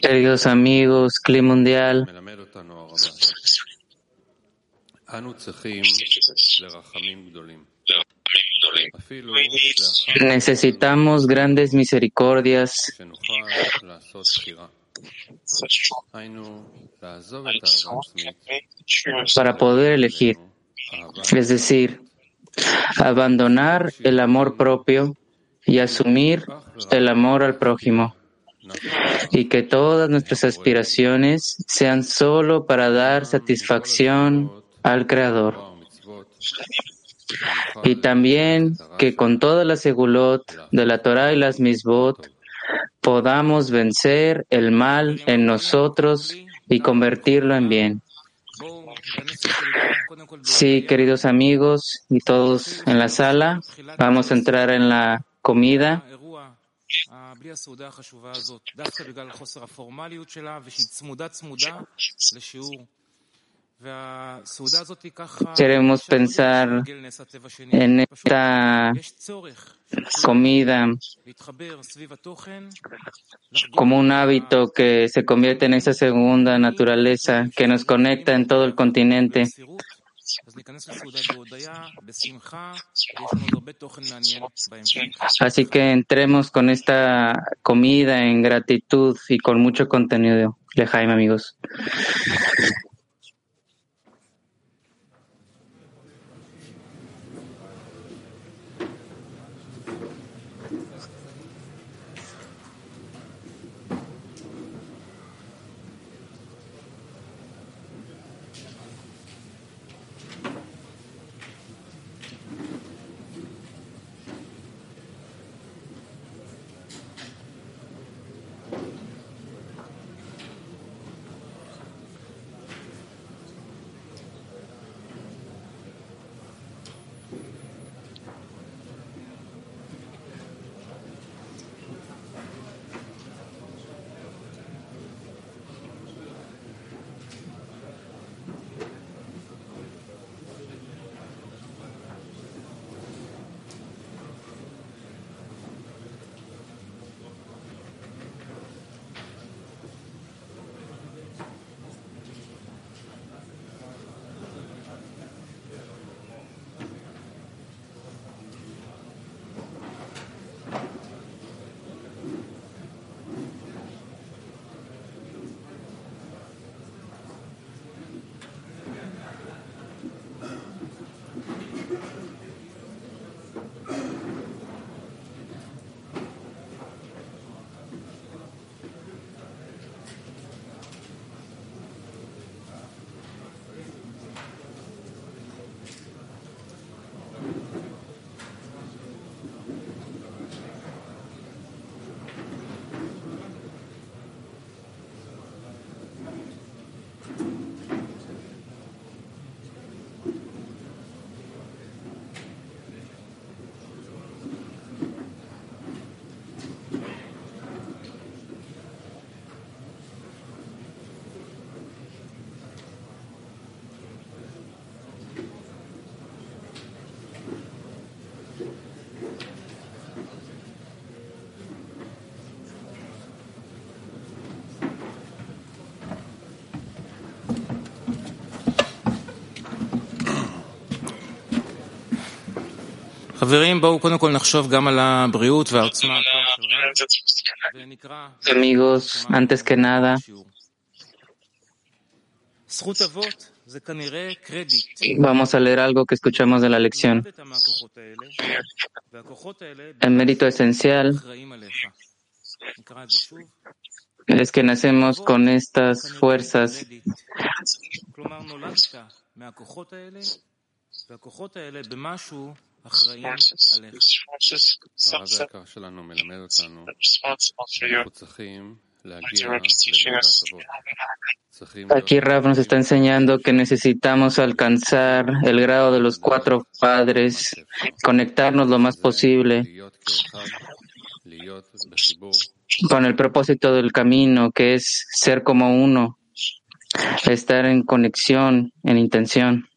Queridos amigos, clima mundial, necesitamos grandes misericordias. Para poder elegir, es decir, abandonar el amor propio y asumir el amor al prójimo y que todas nuestras aspiraciones sean solo para dar satisfacción al Creador. Y también que con toda la segulot de la Torah y las misbot podamos vencer el mal en nosotros y convertirlo en bien. Sí, queridos amigos y todos en la sala, vamos a entrar en la comida. Queremos pensar en esta comida como un hábito que se convierte en esa segunda naturaleza que nos conecta en todo el continente. Así que entremos con esta comida en gratitud y con mucho contenido. Lejaim, amigos. Amigos, antes que nada, vamos a leer algo que escuchamos de la lección. El mérito esencial es que nacemos con estas fuerzas Aquí Rav nos está enseñando que necesitamos alcanzar el grado de los cuatro padres, conectarnos lo más posible con el propósito del camino, que es ser como uno, estar en conexión, en intención.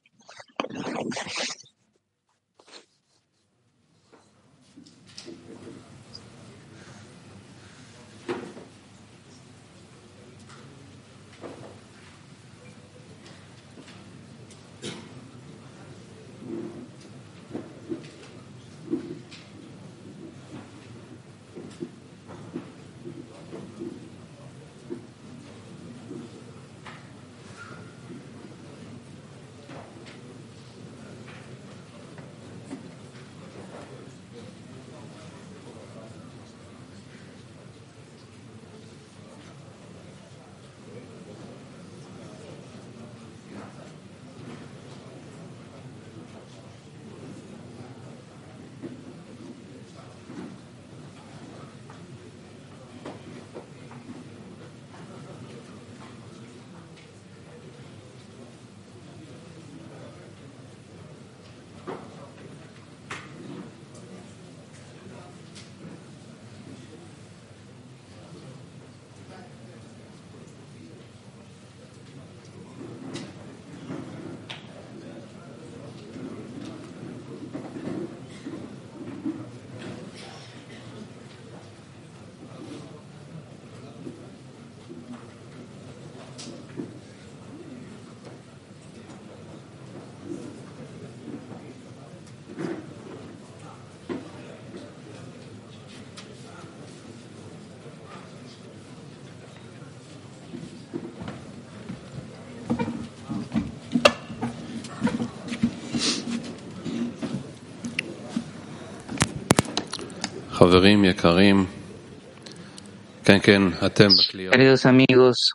Queridos amigos,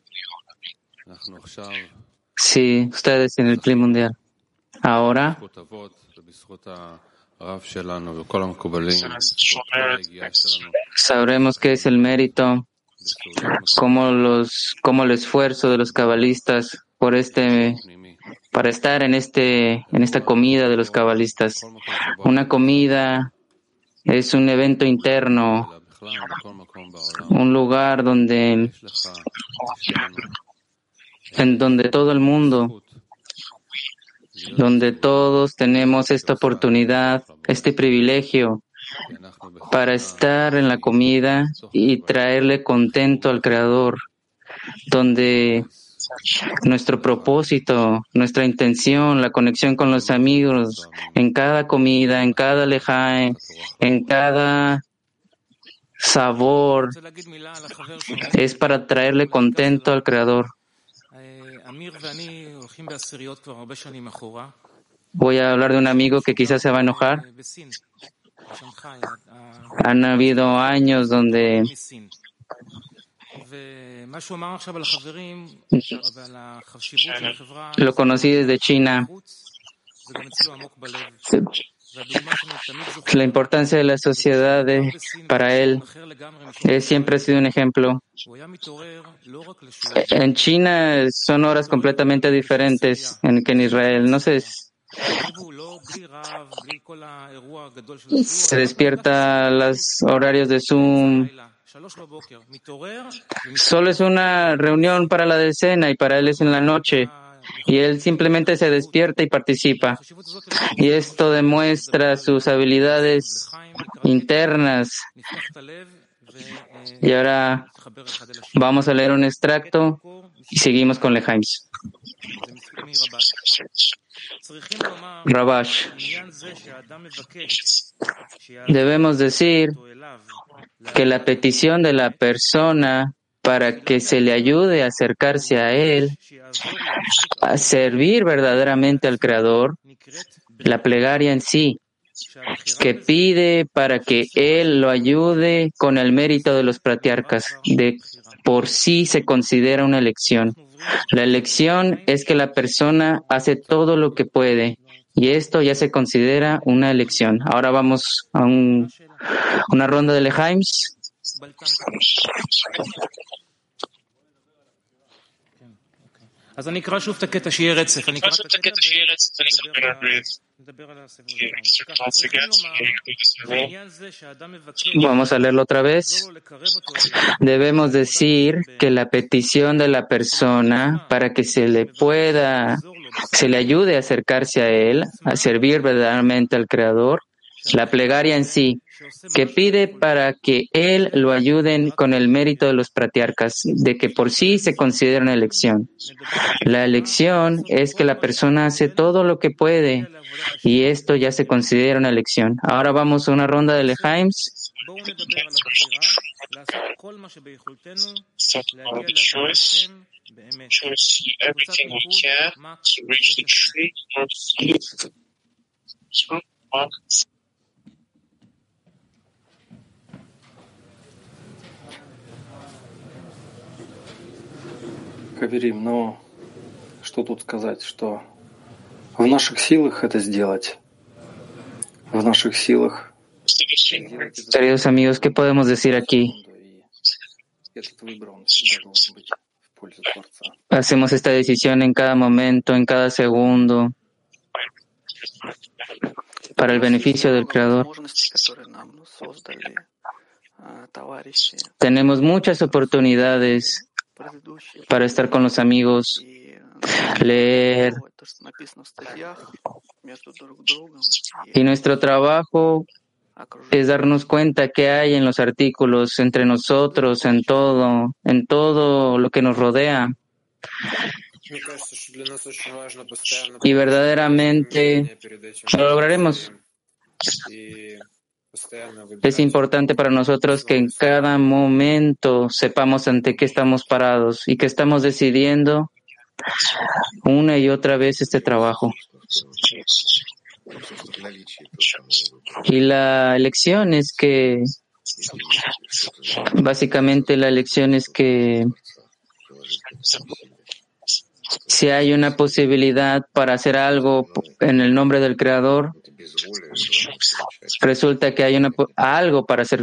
sí, ustedes en el clima mundial. Ahora sabremos que es el mérito, como los, como el esfuerzo de los cabalistas por este, para estar en este, en esta comida de los cabalistas. Una comida es un evento interno, un lugar donde, en donde todo el mundo, donde todos tenemos esta oportunidad, este privilegio para estar en la comida y traerle contento al Creador, donde nuestro propósito, nuestra intención, la conexión con los amigos, en cada comida, en cada lejae, en cada sabor, es para traerle contento al Creador. Voy a hablar de un amigo que quizás se va a enojar. Han habido años donde lo conocí desde China. La importancia de la sociedad para él siempre ha sido un ejemplo. En China son horas completamente diferentes que en Israel. No sé, se despierta a los horarios de Zoom. Solo es una reunión para la decena y para él es en la noche. Y él simplemente se despierta y participa. Y esto demuestra sus habilidades internas. Y ahora vamos a leer un extracto y seguimos con Lehaims. Rabash. Debemos decir que la petición de la persona para que se le ayude a acercarse a Él, a servir verdaderamente al Creador, la plegaria en sí, que pide para que Él lo ayude con el mérito de los patriarcas, de por sí se considera una elección. La elección es que la persona hace todo lo que puede y esto ya se considera una elección. Ahora vamos a una ronda de Leheims. Vamos a leerlo otra vez. Debemos decir que la petición de la persona para que se le pueda, se le ayude a acercarse a él, a servir verdaderamente al Creador, la plegaria en sí, que pide para que él lo ayuden con el mérito de los patriarcas, de que por sí se considera una elección. La elección es que la persona hace todo lo que puede y esto ya se considera una elección. Ahora vamos a una ronda de Leheims. Хаверим, но что тут сказать, что в наших силах это сделать. В наших силах. Queridos amigos, ¿qué podemos decir aquí? Hacemos esta decisión en cada momento, en cada segundo, para el beneficio del Creador. Tenemos muchas oportunidades para estar con los amigos, leer. Y nuestro trabajo es darnos cuenta que hay en los artículos entre nosotros, en todo, en todo lo que nos rodea. Y verdaderamente lo lograremos. Es importante para nosotros que en cada momento sepamos ante qué estamos parados y que estamos decidiendo una y otra vez este trabajo. Y la elección es que Básicamente la lección es que si hay una posibilidad para hacer algo en el nombre del Creador, resulta que hay una, algo para hacer.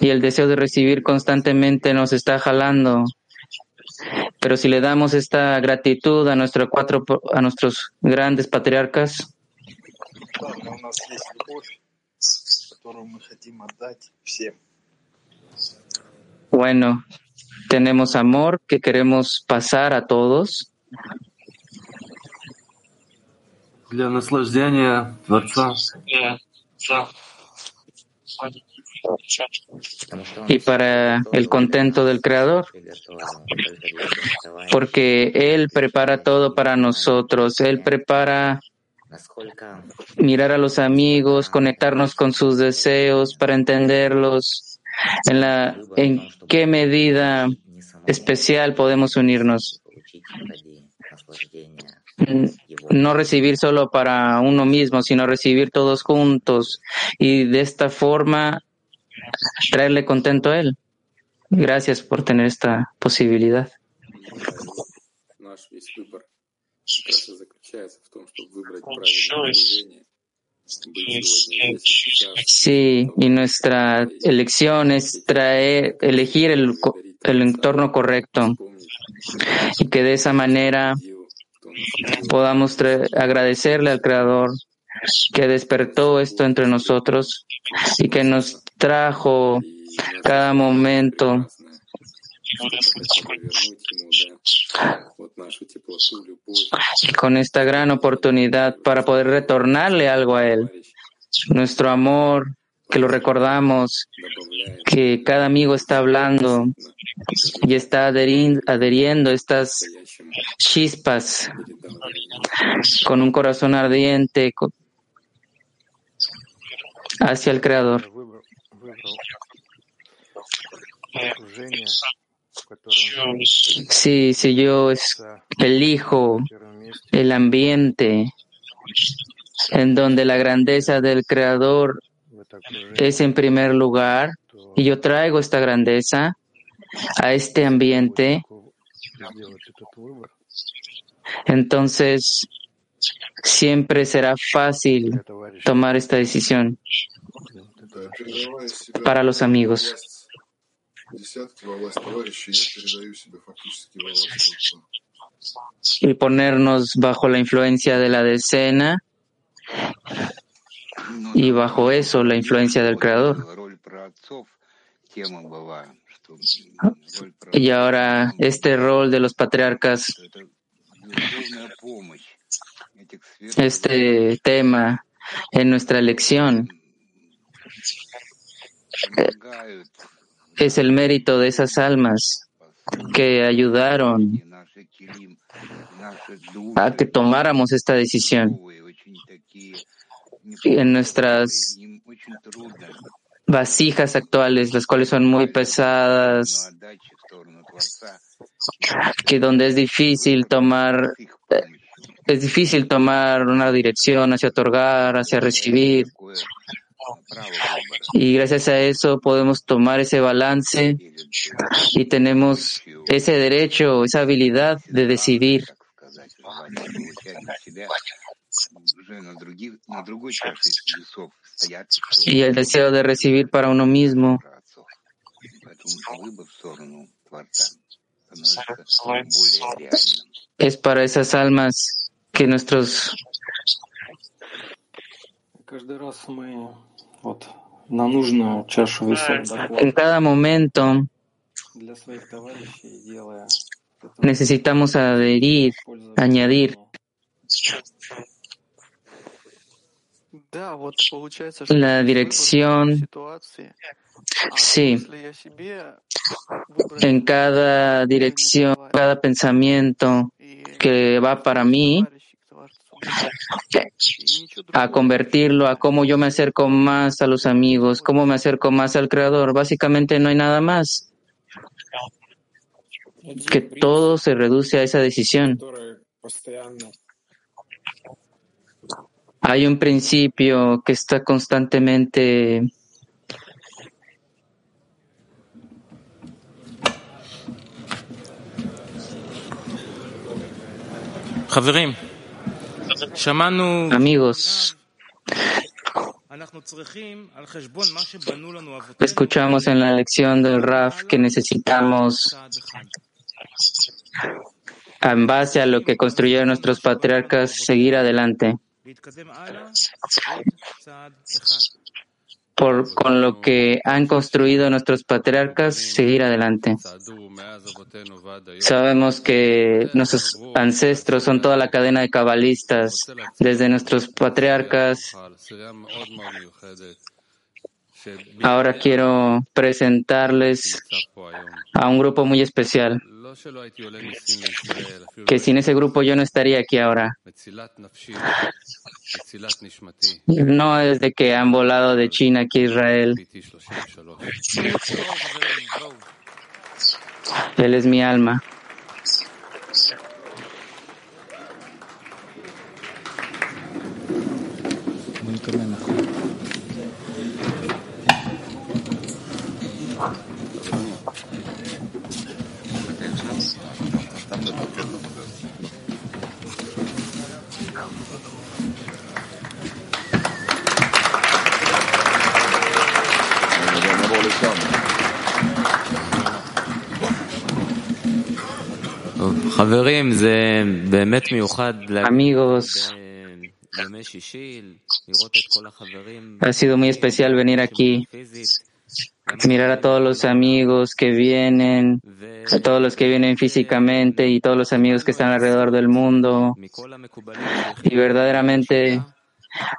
Y el deseo de recibir constantemente nos está jalando. Pero si le damos esta gratitud a, nuestros cuatro, a nuestros grandes patriarcas, bueno, tenemos amor que queremos pasar a todos. Y para el contento del Creador, porque Él prepara todo para nosotros, Él prepara mirar a los amigos, conectarnos con sus deseos para entenderlos, en, la, en qué medida especial podemos unirnos. No recibir solo para uno mismo, sino recibir todos juntos y de esta forma traerle contento a Él. Gracias por tener esta posibilidad. Sí, y nuestra elección es traer, elegir el, el entorno correcto. Y que de esa manera podamos agradecerle al Creador que despertó esto entre nosotros y que nos trajo cada momento y con esta gran oportunidad para poder retornarle algo a Él. Nuestro amor, que lo recordamos, que cada amigo está hablando y está adheriendo estas chispas con un corazón ardiente hacia el Creador. Sí, si yo elijo el ambiente en donde la grandeza del Creador es en primer lugar y yo traigo esta grandeza a este ambiente, entonces siempre será fácil tomar esta decisión para los amigos. Y ponernos bajo la influencia de la decena y bajo eso la influencia del Creador. Y ahora este rol de los patriarcas, este tema en nuestra elección es el mérito de esas almas que ayudaron a que tomáramos esta decisión en nuestras vasijas actuales, las cuales son muy pesadas, que donde es difícil tomar, es difícil tomar una dirección hacia otorgar, hacia recibir. Y gracias a eso podemos tomar ese balance y tenemos ese derecho, esa habilidad de decidir. Y el deseo de recibir para uno mismo. Es para esas almas que nuestros en cada momento necesitamos adherir, añadir. La dirección, sí, en cada dirección, cada pensamiento que va para mí, a convertirlo a cómo yo me acerco más a los amigos, cómo me acerco más al Creador. Básicamente no hay nada más. Que todo se reduce a esa decisión. Hay un principio que está constantemente Amigos, escuchamos en la lección del RAF que necesitamos, en base a lo que construyeron nuestros patriarcas, seguir adelante por, con lo que han construido nuestros patriarcas, seguir adelante. Sabemos que nuestros ancestros son toda la cadena de cabalistas, desde nuestros patriarcas. Ahora quiero presentarles a un grupo muy especial, que sin ese grupo yo no estaría aquí ahora. No desde que han volado de China aquí a Israel. Él es mi alma. Amigos, ha sido muy especial venir aquí, mirar a todos los amigos que vienen, a todos los que vienen físicamente y todos los amigos que están alrededor del mundo. Y verdaderamente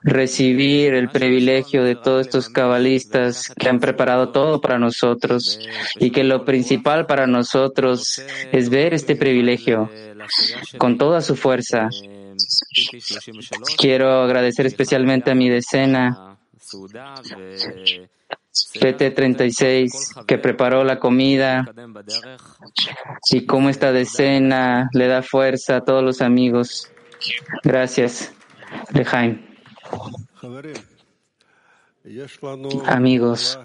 recibir el privilegio de todos estos cabalistas que han preparado todo para nosotros y que lo principal para nosotros es ver este privilegio con toda su fuerza. Quiero agradecer especialmente a mi decena, PT36, que preparó la comida y cómo esta decena le da fuerza a todos los amigos. Gracias, Lejaim. Amigos,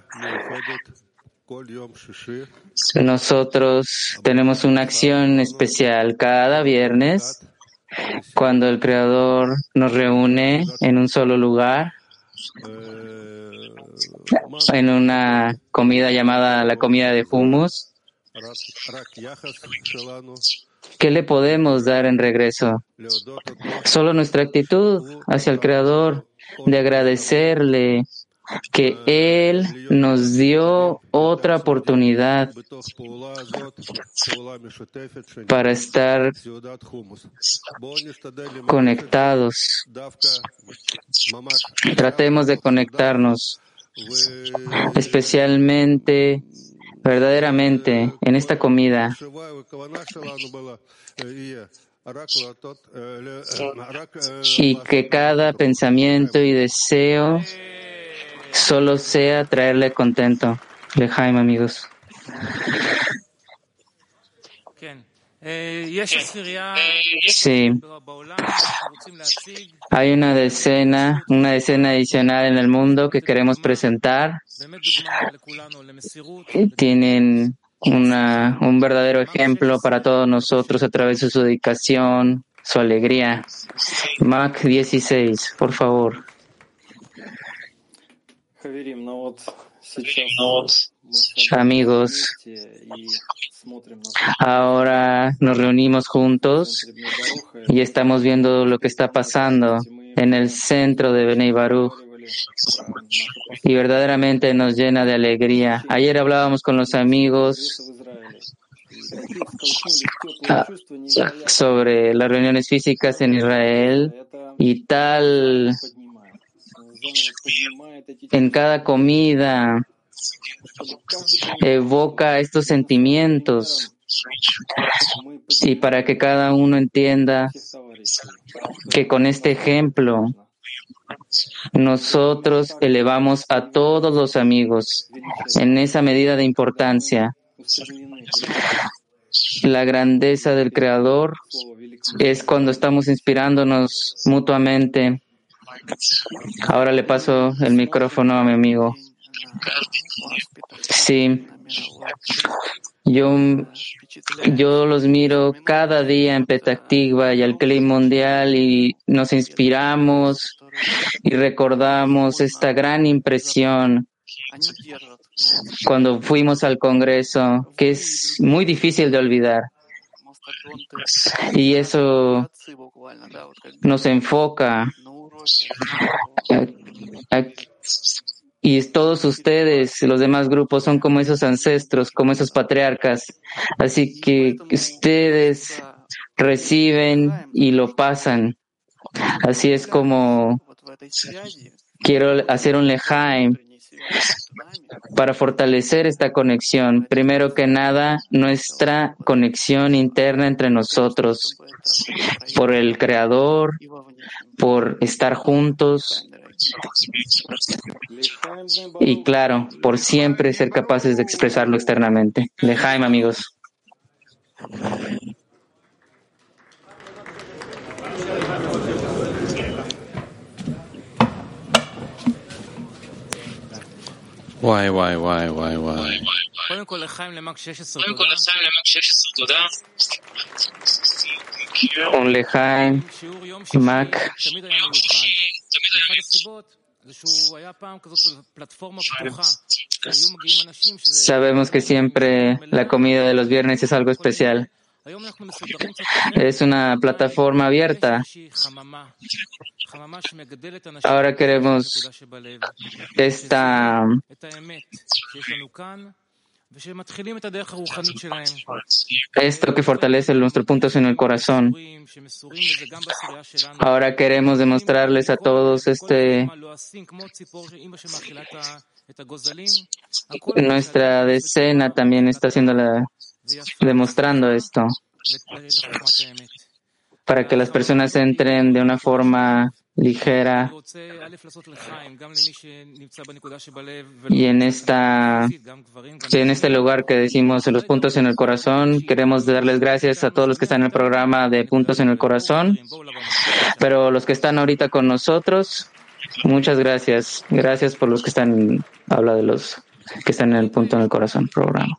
nosotros tenemos una acción especial cada viernes cuando el Creador nos reúne en un solo lugar, en una comida llamada la comida de humus. ¿Qué le podemos dar en regreso? Solo nuestra actitud hacia el Creador de agradecerle que Él nos dio otra oportunidad para estar conectados. Tratemos de conectarnos, especialmente verdaderamente en esta comida y que cada pensamiento y deseo solo sea traerle contento. Lejaim, amigos. Sí. Hay una decena, una decena adicional en el mundo que queremos presentar. Tienen una, un verdadero ejemplo para todos nosotros a través de su dedicación, su alegría. Mac 16, por favor. Amigos, ahora nos reunimos juntos y estamos viendo lo que está pasando en el centro de Benei Baruch. Y verdaderamente nos llena de alegría. Ayer hablábamos con los amigos sobre las reuniones físicas en Israel y tal en cada comida evoca estos sentimientos y para que cada uno entienda que con este ejemplo nosotros elevamos a todos los amigos en esa medida de importancia. La grandeza del Creador es cuando estamos inspirándonos mutuamente Ahora le paso el micrófono a mi amigo. Sí. Yo, yo los miro cada día en Petactiva y al clima mundial y nos inspiramos y recordamos esta gran impresión cuando fuimos al Congreso, que es muy difícil de olvidar. Y eso nos enfoca y todos ustedes, los demás grupos, son como esos ancestros, como esos patriarcas. Así que ustedes reciben y lo pasan. Así es como quiero hacer un lejaim para fortalecer esta conexión. Primero que nada, nuestra conexión interna entre nosotros, por el Creador, por estar juntos, y claro, por siempre ser capaces de expresarlo externamente. De Jaime, amigos. וואי וואי וואי וואי וואי. קודם כל לחיים למק 16 תודה. Un lejaim, Mac. Sabemos que siempre la comida de los viernes es algo especial. Es una plataforma abierta. Ahora queremos esta esto que fortalece nuestros puntos en el corazón. Ahora queremos demostrarles a todos este nuestra decena también está haciendo la, demostrando esto. Para que las personas entren de una forma ligera. Y en esta en este lugar que decimos los puntos en el corazón queremos darles gracias a todos los que están en el programa de puntos en el corazón. Pero los que están ahorita con nosotros muchas gracias. Gracias por los que están habla de los que están en el punto en el corazón programa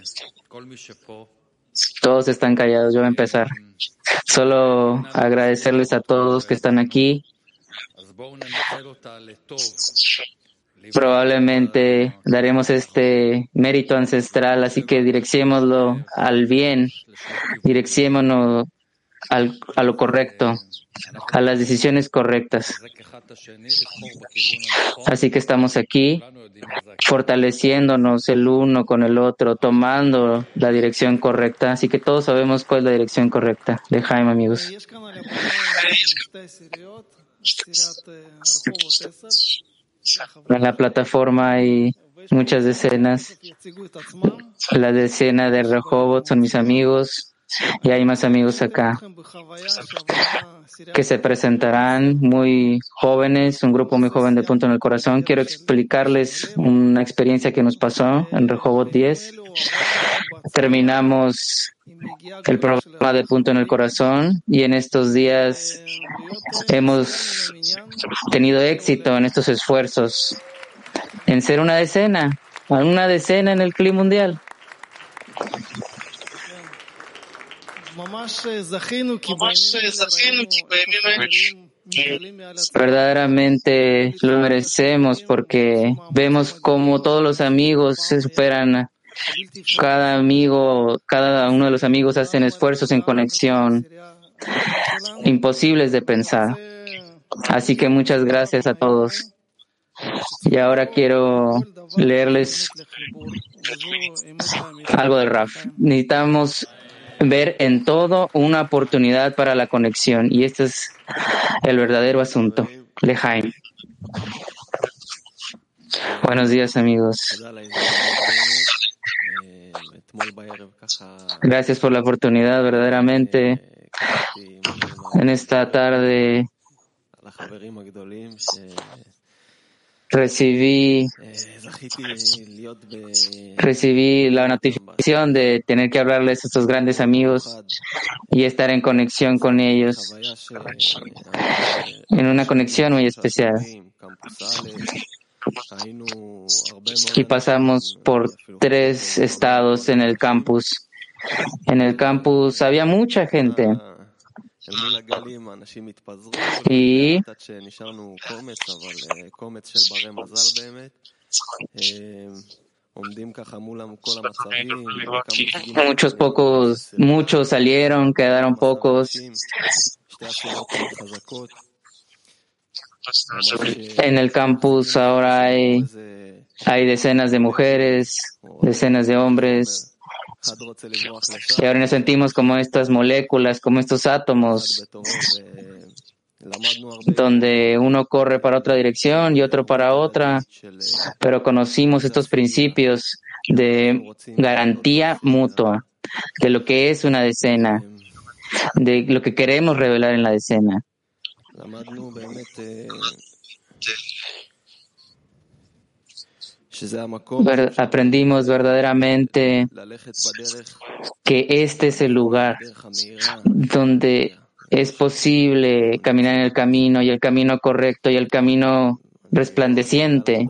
Todos están callados, yo voy a empezar. Solo agradecerles a todos que están aquí. Probablemente daremos este mérito ancestral, así que direcciémoslo al bien, direcciémonos al, a lo correcto, a las decisiones correctas. Así que estamos aquí fortaleciéndonos el uno con el otro, tomando la dirección correcta. Así que todos sabemos cuál es la dirección correcta de Jaime, amigos. En la plataforma hay muchas decenas. La decena de Rehoboth son mis amigos. Y hay más amigos acá que se presentarán muy jóvenes, un grupo muy joven de Punto en el Corazón. Quiero explicarles una experiencia que nos pasó en Rehoboth 10. Terminamos el programa de Punto en el Corazón y en estos días hemos tenido éxito en estos esfuerzos en ser una decena, una decena en el clima mundial. Verdaderamente lo merecemos porque vemos como todos los amigos se superan. Cada amigo, cada uno de los amigos hacen esfuerzos en conexión imposibles de pensar. Así que muchas gracias a todos. Y ahora quiero leerles algo del RAF. Necesitamos ver en todo una oportunidad para la conexión. Y este es el verdadero asunto. Lejaim. Buenos días, amigos. Gracias por la oportunidad, verdaderamente. En esta tarde recibí recibí la notificación de tener que hablarles a estos grandes amigos y estar en conexión con ellos. En una conexión muy especial. y pasamos por tres estados en el campus. En el campus había mucha gente y muchos pocos, muchos salieron, quedaron pocos. En el campus ahora hay, hay decenas de mujeres, decenas de hombres. Y ahora nos sentimos como estas moléculas, como estos átomos, donde uno corre para otra dirección y otro para otra, pero conocimos estos principios de garantía mutua, de lo que es una decena, de lo que queremos revelar en la decena aprendimos verdaderamente que este es el lugar donde es posible caminar en el camino y el camino correcto y el camino resplandeciente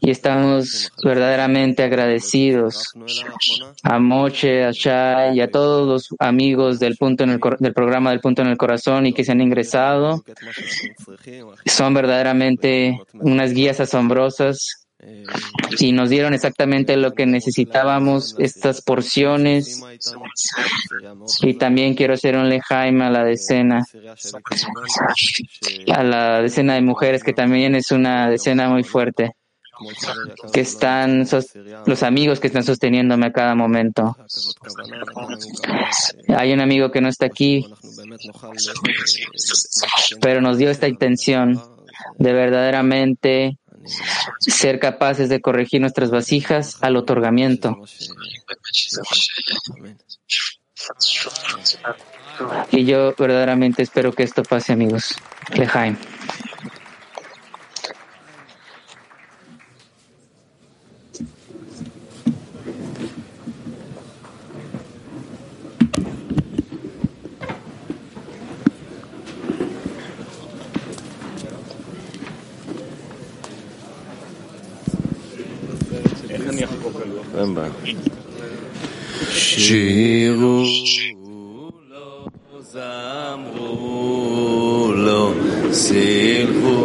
y estamos verdaderamente agradecidos a Moche, a Shai y a todos los amigos del, punto en el, del programa del Punto en el Corazón y que se han ingresado. Son verdaderamente unas guías asombrosas y nos dieron exactamente lo que necesitábamos, estas porciones. Y también quiero hacer un lejaim a la decena, a la decena de mujeres, que también es una decena muy fuerte, que están los amigos que están sosteniéndome a cada momento. Hay un amigo que no está aquí, pero nos dio esta intención de verdaderamente ser capaces de corregir nuestras vasijas al otorgamiento. Y yo verdaderamente espero que esto pase, amigos. Lejaim. אין בעיה. שירו לו, זמרו לו, סילחו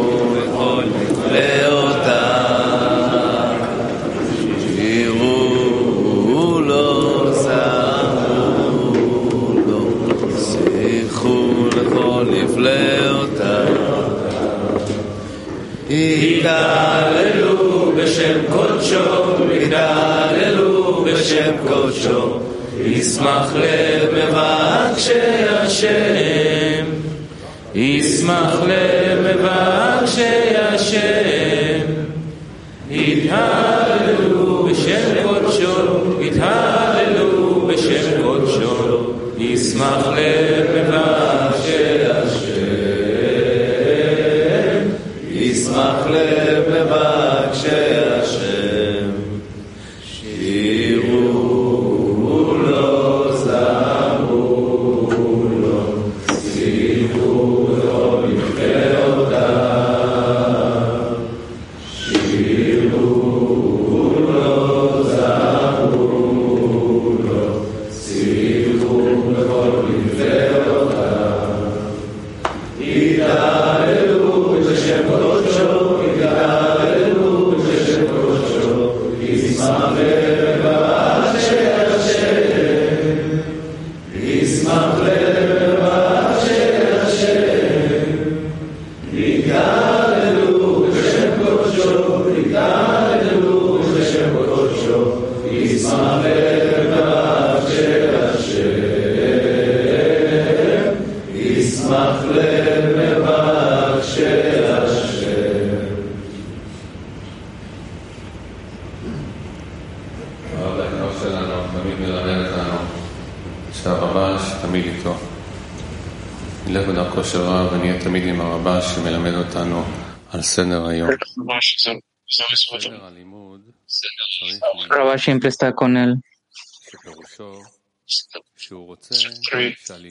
Siempre está con él.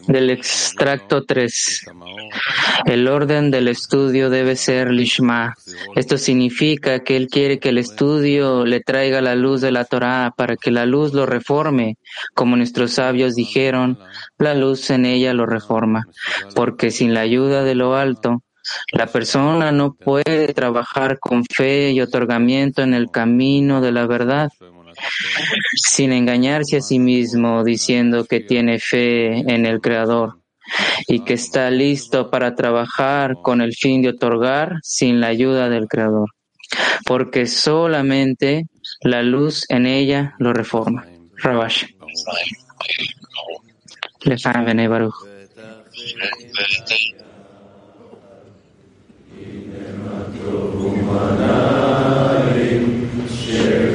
Del extracto 3. El orden del estudio debe ser Lishma. Esto significa que él quiere que el estudio le traiga la luz de la Torah para que la luz lo reforme. Como nuestros sabios dijeron, la luz en ella lo reforma. Porque sin la ayuda de lo alto, la persona no puede trabajar con fe y otorgamiento en el camino de la verdad sin engañarse a sí mismo diciendo que tiene fe en el Creador y que está listo para trabajar con el fin de otorgar sin la ayuda del Creador, porque solamente la luz en ella lo reforma. Rabash. Baruch. Amen.